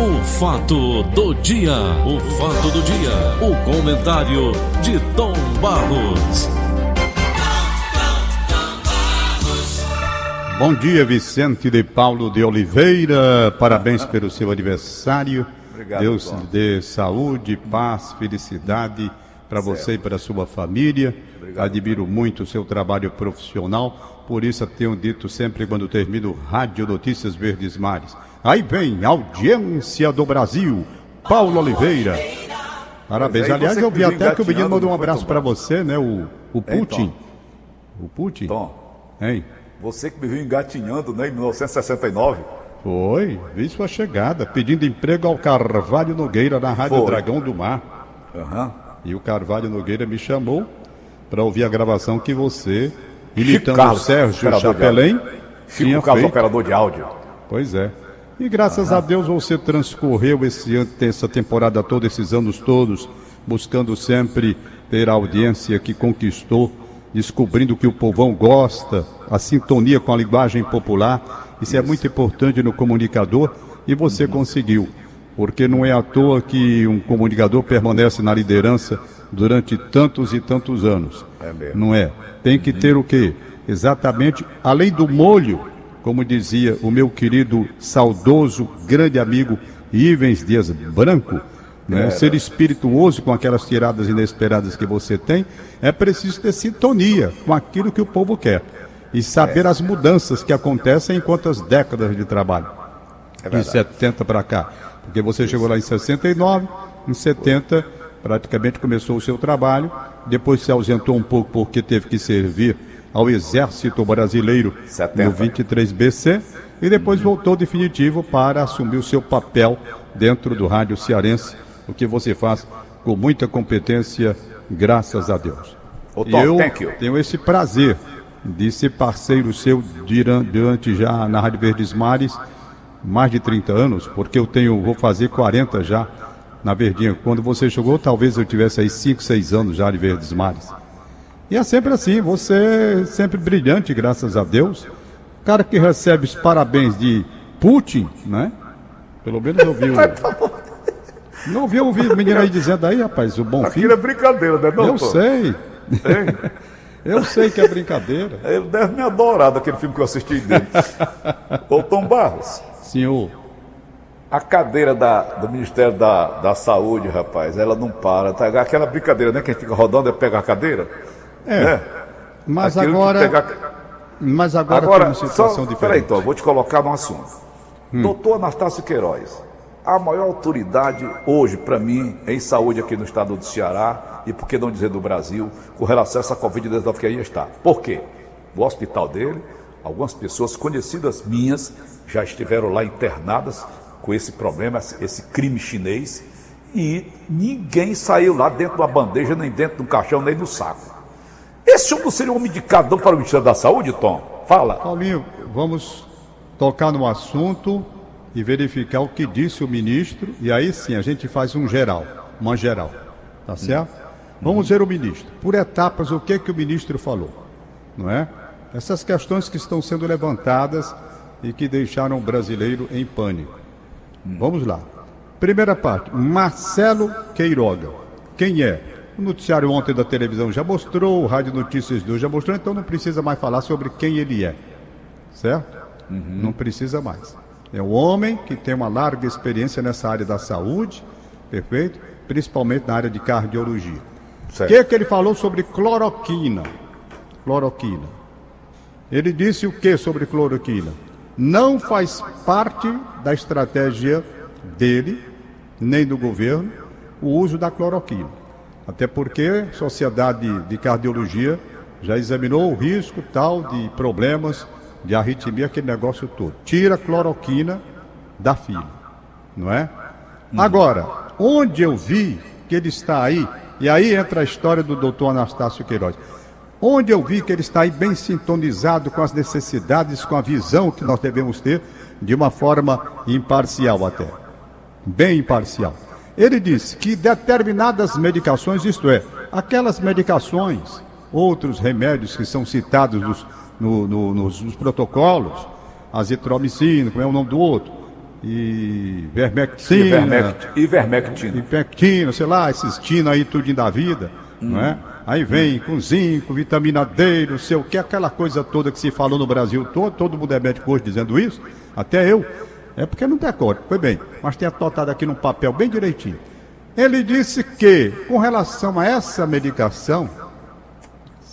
O fato do dia, o fato do dia, o comentário de Tom Barros. Bom dia, Vicente de Paulo de Oliveira. Parabéns pelo seu aniversário. Obrigado, Deus lhe dê saúde, paz, felicidade para você e para a sua família. Admiro muito o seu trabalho profissional. Por isso eu tenho dito sempre quando termino Rádio Notícias Verdes Mares. Aí vem, audiência do Brasil, Paulo Oliveira. Parabéns. Aliás, eu vi até que o menino mandou um abraço para você, né? O, o Hein, Putin. O Putin. Tom, Hein? você que me viu engatinhando né, em 1969, Foi, vi sua chegada, pedindo emprego ao Carvalho Nogueira na Rádio Foi. Dragão do Mar. aham, E o Carvalho Nogueira me chamou para ouvir a gravação que você, imitando Carlos, o Sérgio Chapelém, Chico tinha Carlos, feito. operador de áudio. Pois é. E graças a Deus você transcorreu esse, essa temporada toda, esses anos todos, buscando sempre ter a audiência que conquistou, descobrindo que o povão gosta, a sintonia com a linguagem popular. Isso, é muito importante no comunicador e você conseguiu. Porque não é à toa que um comunicador permanece na liderança durante tantos e tantos anos. É. Não é? Tem que ter o quê? Exatamente, além do molho, como dizia o meu querido, saudoso, grande amigo Ivens Dias Branco, né? ser espirituoso com aquelas tiradas inesperadas que você tem, é preciso ter sintonia com aquilo que o povo quer e saber as mudanças que acontecem em quantas décadas de trabalho de 70 para cá. Porque você chegou lá em 69, em 70 praticamente começou o seu trabalho, depois se ausentou um pouco porque teve que servir ao Exército Brasileiro 70. no 23BC e depois voltou definitivo para assumir o seu papel dentro do rádio cearense, o que você faz com muita competência, graças a Deus. Tom, eu tenho esse prazer de ser parceiro seu duran- durante já na Rádio Verdes Mares mais de 30 anos, porque eu tenho, vou fazer 40 já na Verdinha. Quando você chegou, talvez eu tivesse aí 5, 6 anos já de Verdes Mares. E é sempre assim, você é sempre brilhante, graças a Deus. Cara que recebe os parabéns de Putin, né? Pelo menos eu vi o... Não ouviu ouvir o menino aí dizendo aí, rapaz, o bom fim? Aquilo é brincadeira, né, não, Eu sei, eu sei que é brincadeira. Ele deve me adorar daquele filme que eu assisti dele. Ô, Tom Barros, Senhor, a cadeira da, do Ministério da, da Saúde, rapaz, ela não para. Tá? Aquela brincadeira, né? Quem fica rodando é pegar a cadeira. É, né? mas agora, pegar- mas agora, Agora, uma situação só, diferente. peraí, então, vou te colocar no assunto. Doutor Anastácio Queiroz, a maior autoridade hoje, para mim, em saúde aqui no estado do Ceará, e por que não dizer do Brasil, com relação a essa Covid-19 que aí está. Por quê? O hospital dele, algumas pessoas conhecidas minhas já estiveram lá internadas com esse problema, esse crime chinês, e ninguém saiu lá dentro de uma bandeja, nem dentro de um caixão, nem no saco. Esse homem não seria um homem indicado não para o Ministério da Saúde, Tom? Fala. Paulinho, vamos tocar no assunto e verificar o que disse o ministro, e aí sim a gente faz um geral, uma geral, tá certo? Vamos ver o ministro, por etapas, o que que o ministro falou, não é? Essas questões que estão sendo levantadas e que deixaram o brasileiro em pânico. Vamos lá. Primeira parte, Marcelo Queiroga. Quem é? O noticiário ontem da televisão já mostrou, o Rádio Notícias 2 já mostrou, então não precisa mais falar sobre quem ele é. Certo? Não precisa mais. É um homem que tem uma larga experiência nessa área da saúde, perfeito? Principalmente na área de cardiologia. O que, que ele falou sobre cloroquina? Cloroquina. Ele disse o que sobre cloroquina? Não faz parte da estratégia dele, nem do governo, o uso da cloroquina. Até porque a Sociedade de Cardiologia já examinou o risco tal de problemas de arritmia, aquele negócio todo. Tira a cloroquina da filha, não é? Agora, onde eu vi que ele está aí, e aí entra a história do doutor Anastácio Queiroz. Onde eu vi que ele está aí bem sintonizado com as necessidades, com a visão que nós devemos ter, de uma forma imparcial até. Bem imparcial. Ele disse que determinadas medicações, isto é, aquelas medicações, outros remédios que são citados nos, no- no- nos- nos protocolos, azitromicina, como é o nome do outro, e vermectina. Ivermect, ivermectina. Ivermectina, sei lá, esses tina aí, tudinho da vida, hum. não é? Aí vem com zinco, vitamina D, não sei o que, aquela coisa toda que se falou no Brasil todo, todo mundo é médico hoje dizendo isso, até eu. É porque não decora, foi bem, mas tem anotado aqui num papel bem direitinho. Ele disse que, com relação a essa medicação,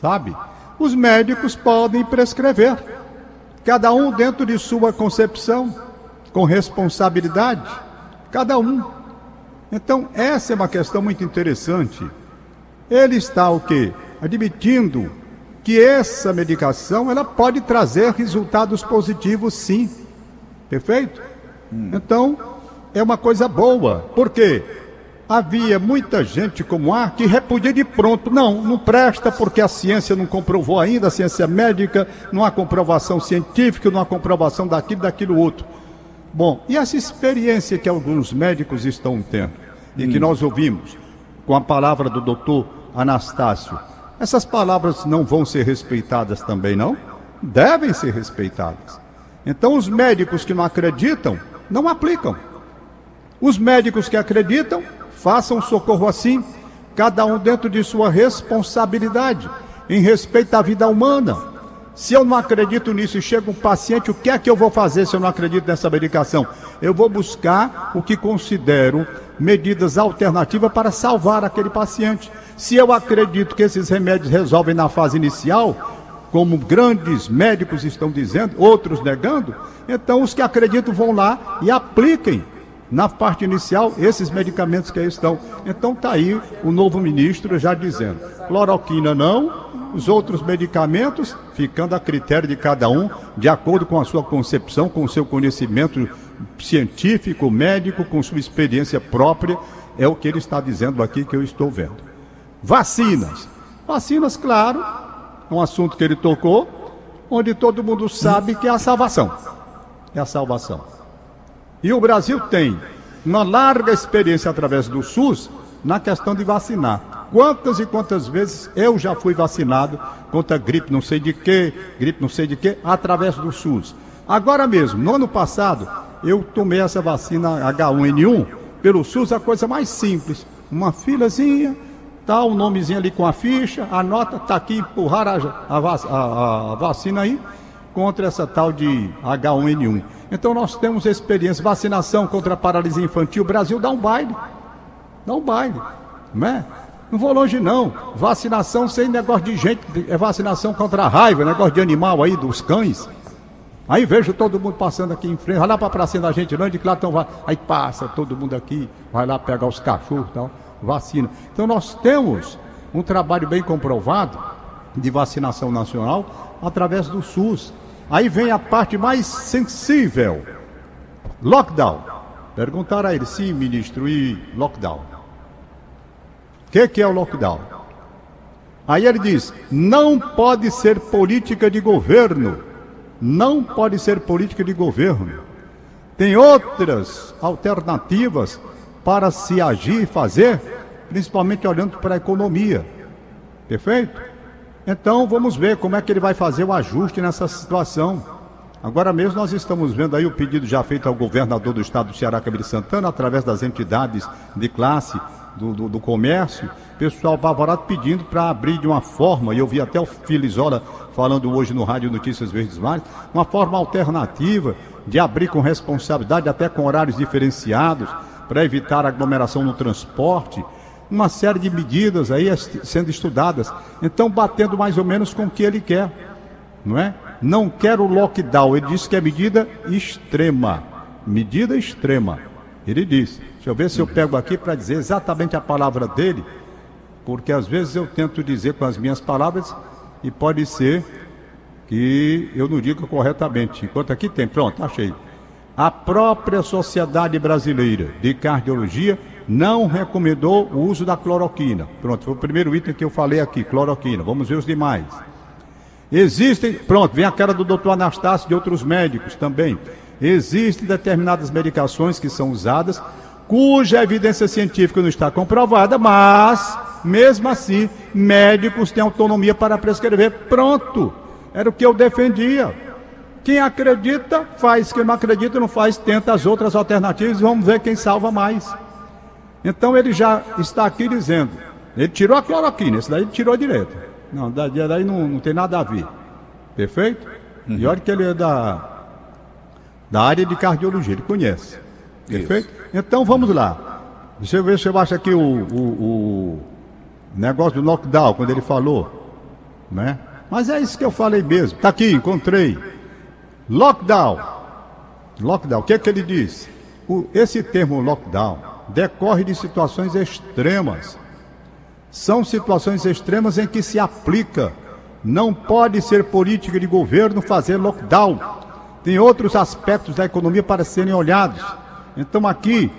sabe, os médicos podem prescrever, cada um dentro de sua concepção com responsabilidade, cada um. Então, essa é uma questão muito interessante. Ele está o quê? Admitindo que essa medicação ela pode trazer resultados positivos, sim. Perfeito? Hum. Então, é uma coisa boa. Por quê? Havia muita gente como há que repudia de pronto. Não, não presta porque a ciência não comprovou ainda, a ciência médica, não há comprovação científica, não há comprovação daquilo, daquilo outro. Bom, e essa experiência que alguns médicos estão tendo, e que hum. nós ouvimos com a palavra do doutor Anastácio, essas palavras não vão ser respeitadas também, não? Devem ser respeitadas. Então, os médicos que não acreditam, não aplicam. Os médicos que acreditam, façam socorro assim, cada um dentro de sua responsabilidade, em respeito à vida humana. Se eu não acredito nisso e chega um paciente, o que é que eu vou fazer se eu não acredito nessa medicação? Eu vou buscar o que considero medidas alternativas para salvar aquele paciente. Se eu acredito que esses remédios resolvem na fase inicial, como grandes médicos estão dizendo, outros negando, então os que acreditam vão lá e apliquem na parte inicial esses medicamentos que aí estão. Então está aí o novo ministro já dizendo: cloroquina não, os outros medicamentos ficando a critério de cada um, de acordo com a sua concepção, com o seu conhecimento científico, médico, com sua experiência própria, é o que ele está dizendo aqui que eu estou vendo. Vacinas. Vacinas, claro, um assunto que ele tocou, onde todo mundo sabe que é a salvação. É a salvação. E o Brasil tem uma larga experiência através do SUS na questão de vacinar. Quantas e quantas vezes eu já fui vacinado contra gripe não sei de que, gripe não sei de que, através do SUS. Agora mesmo, no ano passado, eu tomei essa vacina H1N1 pelo SUS, a coisa mais simples. Uma filazinha, tá o um nomezinho ali com a ficha, a nota tá aqui, empurrar a, a, a, vacina aí contra essa tal de H1N1. Então nós temos experiência, vacinação contra a paralisia infantil, o Brasil dá um baile. Dá um baile, não é? Não vou longe não. Vacinação sem negócio de gente, é vacinação contra a raiva, negócio de animal aí, dos cães. Aí vejo todo mundo passando aqui em frente, vai lá para a pracinha da gente, não, de que lá estão, aí passa todo mundo aqui, vai lá pegar os cachorros e tal, vacina. Então nós temos um trabalho bem comprovado de vacinação nacional através do SUS. Aí vem a parte mais sensível: lockdown. Perguntaram a ele, sim, ministro, e lockdown? O que, que é o lockdown? Aí ele diz: não pode ser política de governo. Não pode ser política de governo. Tem outras alternativas para se agir e fazer, principalmente olhando para a economia. Perfeito? Então vamos ver como é que ele vai fazer o ajuste nessa situação. Agora mesmo nós estamos vendo aí o pedido já feito ao governador do estado do Ceará, Camilo Santana, através das entidades de classe do, do, do comércio, pessoal apavorado pedindo para abrir de uma forma, e eu vi até o Filizola falando hoje no Rádio Notícias Verdes Mares, uma forma alternativa de abrir com responsabilidade, até com horários diferenciados, para evitar aglomeração no transporte uma série de medidas aí sendo estudadas. Então, batendo mais ou menos com o que ele quer, não é? Não quer o lockdown. Ele disse que é medida extrema. Medida extrema. Ele disse. Deixa eu ver se eu pego aqui para dizer exatamente a palavra dele, porque às vezes eu tento dizer com as minhas palavras e pode ser que eu não diga corretamente. Enquanto aqui tem, pronto, achei. A própria Sociedade Brasileira de Cardiologia não recomendou o uso da cloroquina. Pronto, foi o primeiro item que eu falei aqui, cloroquina. Vamos ver os demais. Existem, pronto, vem a cara do doutor Anastácio e de outros médicos também. Existem determinadas medicações que são usadas cuja evidência científica não está comprovada, mas, mesmo assim, médicos têm autonomia para prescrever. Pronto, era o que eu defendia. Quem acredita, faz. Quem não acredita, não faz. Tenta as outras alternativas e vamos ver quem salva mais. Então ele já está aqui dizendo. Ele tirou a cloroquina, esse daí ele tirou direto. Não, daí não, não tem nada a ver. Perfeito? Uhum. E olha que ele é da, da área de cardiologia, ele conhece. Perfeito? Isso. Então vamos lá. Deixa eu ver se eu acho aqui o, o, o negócio do lockdown, quando ele falou. Né? Mas é isso que eu falei mesmo. Está aqui, encontrei. Lockdown. Lockdown. O que é que ele diz? O, esse termo lockdown decorre de situações extremas. São situações extremas em que se aplica. Não pode ser política de governo fazer lockdown. Tem outros aspectos da economia para serem olhados. Então aqui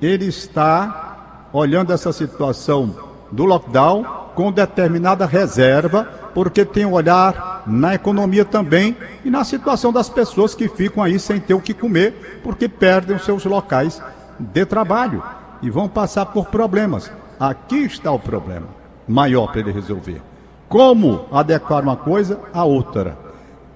ele está olhando essa situação do lockdown com determinada reserva, porque tem um olhar na economia também e na situação das pessoas que ficam aí sem ter o que comer, porque perdem os seus locais de trabalho e vão passar por problemas. Aqui está o problema maior para ele resolver. Como adequar uma coisa à outra?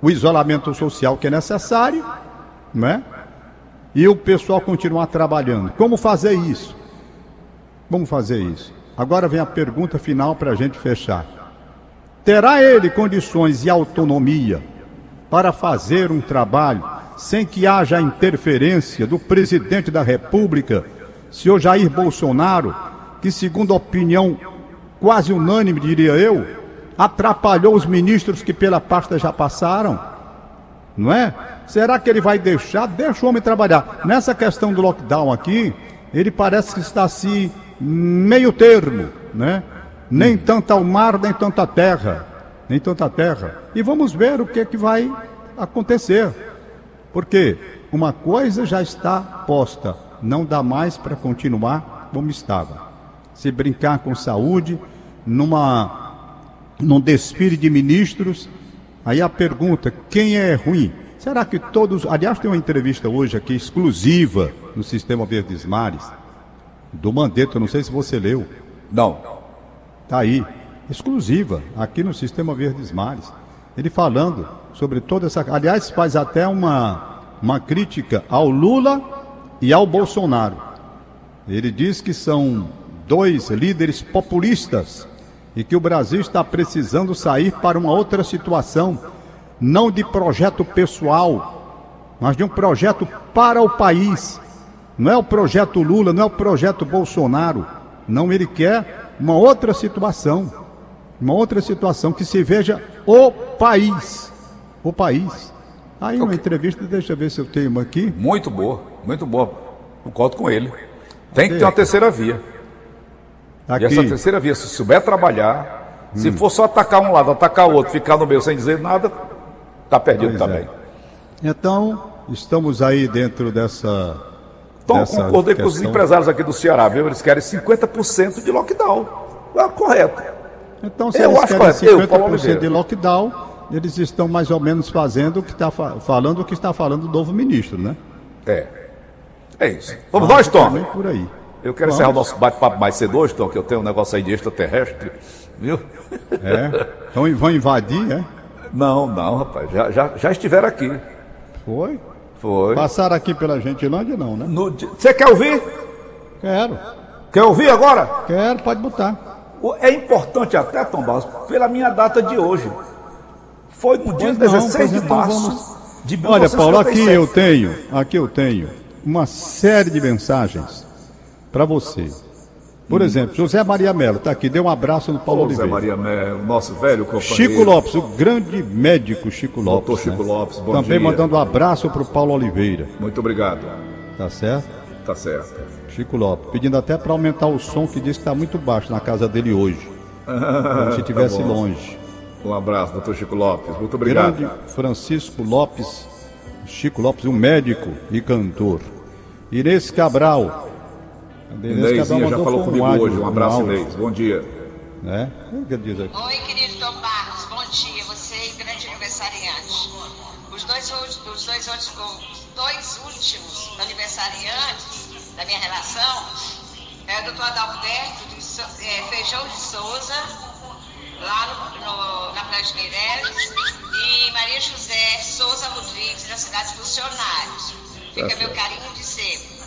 O isolamento social que é necessário, né? E o pessoal continuar trabalhando. Como fazer isso? Como fazer isso? Agora vem a pergunta final para a gente fechar. Terá ele condições e autonomia para fazer um trabalho sem que haja interferência do presidente da República, senhor Jair Bolsonaro, que, segundo a opinião quase unânime, diria eu, atrapalhou os ministros que pela pasta já passaram? Não é? Será que ele vai deixar? Deixa o homem trabalhar. Nessa questão do lockdown aqui, ele parece que está assim, meio termo, né? Nem tanto ao mar, nem tanto à terra. Nem tanto à terra. E vamos ver o que, é que vai acontecer. Porque uma coisa já está posta. Não dá mais para continuar como estava. Se brincar com saúde, numa, num desfile de ministros, aí a pergunta, quem é ruim? Será que todos. Aliás, tem uma entrevista hoje aqui exclusiva no Sistema Verdes Mares, do Mandetta, não sei se você leu. Não. Está aí, exclusiva, aqui no Sistema Verdes Mares. Ele falando sobre toda essa. Aliás, faz até uma, uma crítica ao Lula e ao Bolsonaro. Ele diz que são dois líderes populistas e que o Brasil está precisando sair para uma outra situação não de projeto pessoal, mas de um projeto para o país. Não é o projeto Lula, não é o projeto Bolsonaro. Não, ele quer uma outra situação. Uma outra situação que se veja o país. O país. Aí uma entrevista, deixa eu ver se eu tenho uma aqui. Muito boa, muito boa. Concordo com ele. Tem que ter uma terceira via. Aqui. E essa terceira via, se souber trabalhar, hum. se for só atacar um lado, atacar o outro, ficar no meio sem dizer nada, Está perdido pois também. É. Então, estamos aí dentro dessa. Dessa concordei questão. com os empresários aqui do Ceará, viu? Eles querem 50% de lockdown. É correto. Então, se eu eles querem correto. 50% eu, de lockdown, eles estão mais ou menos fazendo o que está falando o que está falando o novo ministro, né? É. É isso. Vamos nós, Tom. Por aí. Eu quero Vamos. encerrar o nosso bate-papo mais cedo hoje, Tom, que eu tenho um negócio aí de extraterrestre, viu? É. Então vão invadir, é? Não, não, rapaz. Já, já, já estiveram aqui. Foi? Foi. Passaram aqui pela Gentilândia, não, né? Você quer ouvir? Quero. Quer ouvir agora? Quero, pode botar. É importante até, Tom Barros, pela minha data de hoje. Foi no dia pois 16 não, de então março vamos... de 1957. Olha, Paulo, aqui eu tenho, aqui eu tenho uma série de mensagens para você. Por exemplo, José Maria Melo está aqui, deu um abraço no Paulo Oliveira. José Maria Melo, nosso velho companheiro. Chico Lopes, o grande médico Chico Lopes. Doutor Chico né? Lopes, bom Também dia. mandando um abraço para o Paulo Oliveira. Muito obrigado. Tá certo? Tá certo. Chico Lopes, pedindo até para aumentar o som que diz que está muito baixo na casa dele hoje. como se estivesse tá longe. Um abraço, doutor Chico Lopes. Muito obrigado. Grande Francisco Lopes, Chico Lopes, um médico e cantor. Inês Cabral, Inêsinha já falou comigo um hoje. Um abraço, um Inês. Bom dia. Né? Oi, querido Tom Barros. Bom dia. Você e grande aniversariante. Os dois, os dois, os dois últimos aniversariantes da minha relação é o doutor Adalberto de é, Feijão de Souza lá no, no, na Praia de Meireles, e Maria José Souza Rodrigues, da cidade Funcionários. Fica meu carinho de sempre.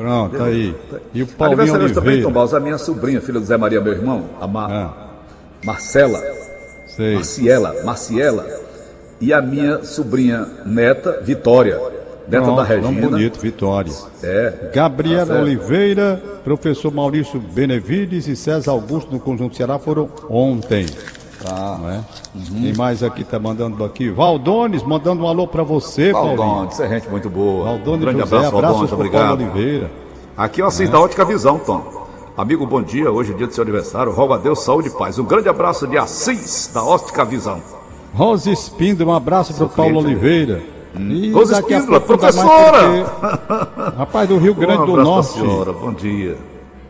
Pronto, tá aí. E o Paulinho Aniversariante também. Tom Barros, a minha sobrinha, filha do Zé Maria, meu irmão, a Ma- Ah, Marcela, sei. Marciela, Marciela, e a minha sobrinha neta, Vitória, neta Pronto, da nome Regina. bonito, Vitória. É. Gabriela Tá certo. Oliveira, professor Maurício Benevides e César Augusto no Conjunto Ceará foram ontem. Tá. Não é? Quem mais aqui tá mandando aqui? Valdones, mandando um alô pra você, Paulinho. Valdone, isso é gente muito boa. Valdones um grande José, abraço, abraços Valdone, pro obrigado. Oliveira. Aqui é o Assis da Ótica Visão, Tom. Amigo, bom dia. Hoje é dia do seu aniversário. Rogo a Deus saúde e paz. Um grande abraço de Assis da Ótica Visão. Rosa Espíndola, um abraço pro Paulo cliente, Oliveira. E Rosa daqui a Espíndola, professora! porque- Rapaz do Rio Grande um do Norte. senhora. Bom dia.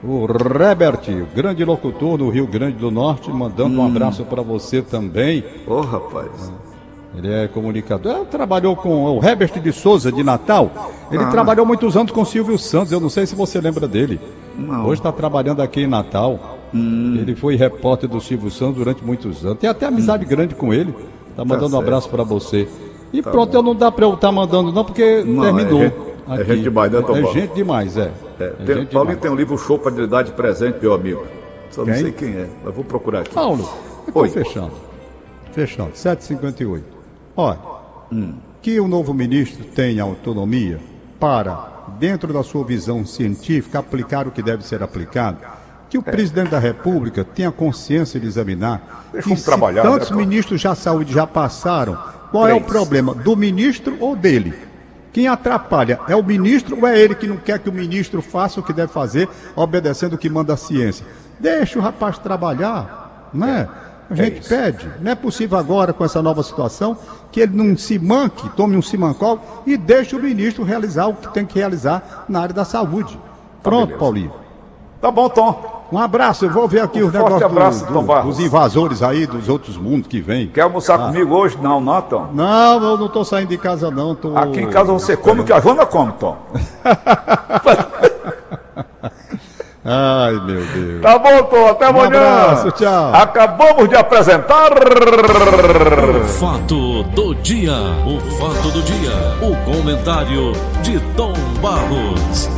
O Rebert, o grande locutor do Rio Grande do Norte, mandando Hum. um abraço para você também. Ô, rapaz. Ele é comunicador. Ele trabalhou com o Herbert de Souza, de Natal. Ele Ah. trabalhou muitos anos com o Silvio Santos. Eu não sei se você lembra dele. Não. Hum. Hoje está trabalhando aqui em Natal. Ele foi repórter do Silvio Santos durante muitos anos. Tem até amizade grande com ele. Tá mandando um certo. abraço para você. E pronto, eu não dá para eu estar mandando não, porque Não, terminou. é é aqui. gente demais, né, Tom É Paulo? gente demais, é. É, É tem, Paulinho demais. tem um livro show para lhe dar de presente, meu amigo. Só não Quem? sei quem é, mas vou procurar aqui. Paulo, Oi. fechando. Fechando, 7h58. Olha, Hum. que o novo ministro tenha autonomia para, dentro da sua visão científica, aplicar o que deve ser aplicado. Que o presidente da República tenha consciência de examinar. É. Deixa e trabalhar, tantos né, ministros da saúde já passaram, qual é o Três. problema? Do ministro ou dele? Quem atrapalha é o ministro ou é ele que não quer que o ministro faça o que deve fazer, obedecendo o que manda a ciência? Deixa o rapaz trabalhar, né? A gente isso. pede. Não é possível agora, com essa nova situação, que ele não se manque, tome um simancol e deixe o ministro realizar o que tem que realizar na área da saúde. Pronto, beleza. Paulinho. Tá bom, Tom. Um abraço, eu vou ver aqui Um os forte negócios do- abraço, do- Barros. dos invasores aí, dos outros mundos que vêm. Quer almoçar comigo hoje? Não, não, Tom. Não, eu não estou saindo de casa não. Tô... Aqui em casa você come o que a Joana come, Tom. Ai, meu Deus. Tá bom, Tom. Até amanhã. abraço, tchau. Acabamos de apresentar. O fato do dia. O fato do dia. O comentário de Tom Barros.